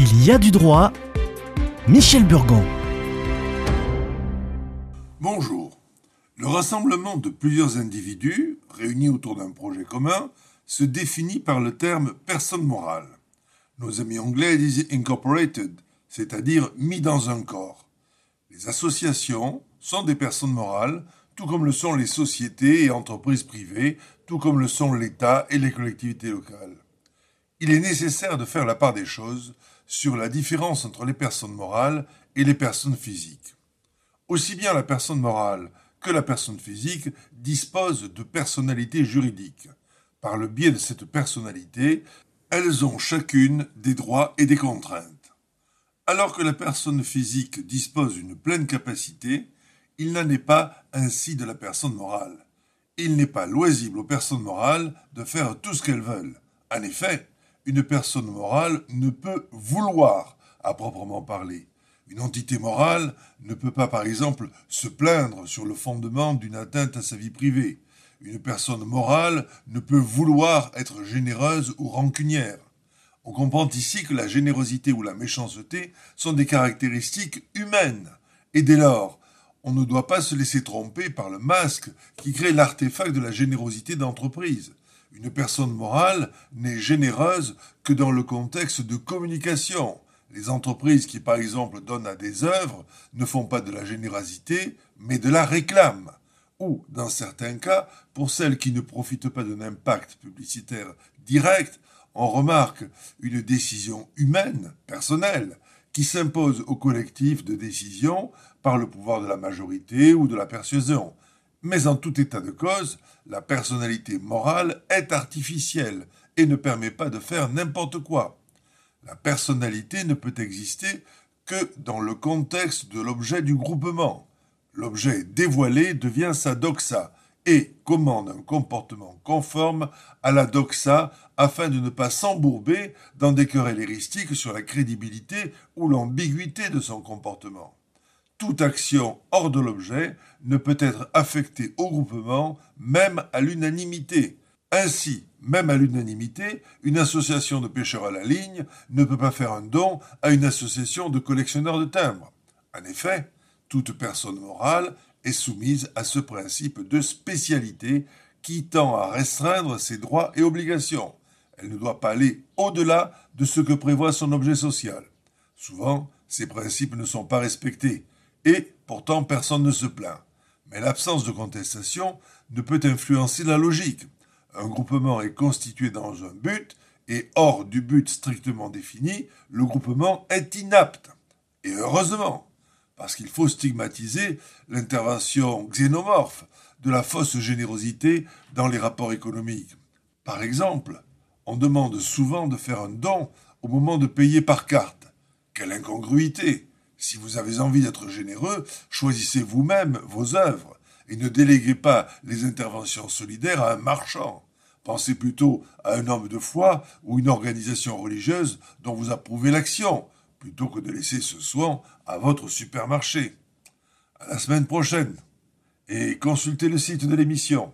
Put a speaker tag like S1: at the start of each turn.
S1: Il y a du droit. Michel Burgon.
S2: Bonjour. Le rassemblement de plusieurs individus, réunis autour d'un projet commun, se définit par le terme personne morale. Nos amis anglais disent incorporated, c'est-à-dire mis dans un corps. Les associations sont des personnes morales, tout comme le sont les sociétés et entreprises privées, tout comme le sont l'État et les collectivités locales. Il est nécessaire de faire la part des choses sur la différence entre les personnes morales et les personnes physiques. Aussi bien la personne morale que la personne physique dispose de personnalité juridique. Par le biais de cette personnalité, elles ont chacune des droits et des contraintes. Alors que la personne physique dispose d'une pleine capacité, il n'en est pas ainsi de la personne morale. Il n'est pas loisible aux personnes morales de faire tout ce qu'elles veulent. En effet, une personne morale ne peut vouloir à proprement parler. Une entité morale ne peut pas, par exemple, se plaindre sur le fondement d'une atteinte à sa vie privée. Une personne morale ne peut vouloir être généreuse ou rancunière. On comprend ici que la générosité ou la méchanceté sont des caractéristiques humaines. Et dès lors, on ne doit pas se laisser tromper par le masque qui crée l'artefact de la générosité d'entreprise. Une personne morale n'est généreuse que dans le contexte de communication. Les entreprises qui, par exemple, donnent à des œuvres ne font pas de la générosité, mais de la réclame. Ou, dans certains cas, pour celles qui ne profitent pas d'un impact publicitaire direct, on remarque une décision humaine, personnelle, qui s'impose au collectif de décision par le pouvoir de la majorité ou de la persuasion. Mais en tout état de cause, la personnalité morale est artificielle et ne permet pas de faire n'importe quoi. La personnalité ne peut exister que dans le contexte de l'objet du groupement. L'objet dévoilé devient sa doxa et commande un comportement conforme à la doxa afin de ne pas s'embourber dans des querelles héristiques sur la crédibilité ou l'ambiguïté de son comportement toute action hors de l'objet ne peut être affectée au groupement, même à l'unanimité. Ainsi, même à l'unanimité, une association de pêcheurs à la ligne ne peut pas faire un don à une association de collectionneurs de timbres. En effet, toute personne morale est soumise à ce principe de spécialité qui tend à restreindre ses droits et obligations. Elle ne doit pas aller au-delà de ce que prévoit son objet social. Souvent, ces principes ne sont pas respectés et pourtant personne ne se plaint. Mais l'absence de contestation ne peut influencer la logique. Un groupement est constitué dans un but, et hors du but strictement défini, le groupement est inapte. Et heureusement, parce qu'il faut stigmatiser l'intervention xénomorphe de la fausse générosité dans les rapports économiques. Par exemple, on demande souvent de faire un don au moment de payer par carte. Quelle incongruité si vous avez envie d'être généreux, choisissez vous-même vos œuvres et ne déléguez pas les interventions solidaires à un marchand. Pensez plutôt à un homme de foi ou une organisation religieuse dont vous approuvez l'action, plutôt que de laisser ce soin à votre supermarché. À la semaine prochaine et consultez le site de l'émission.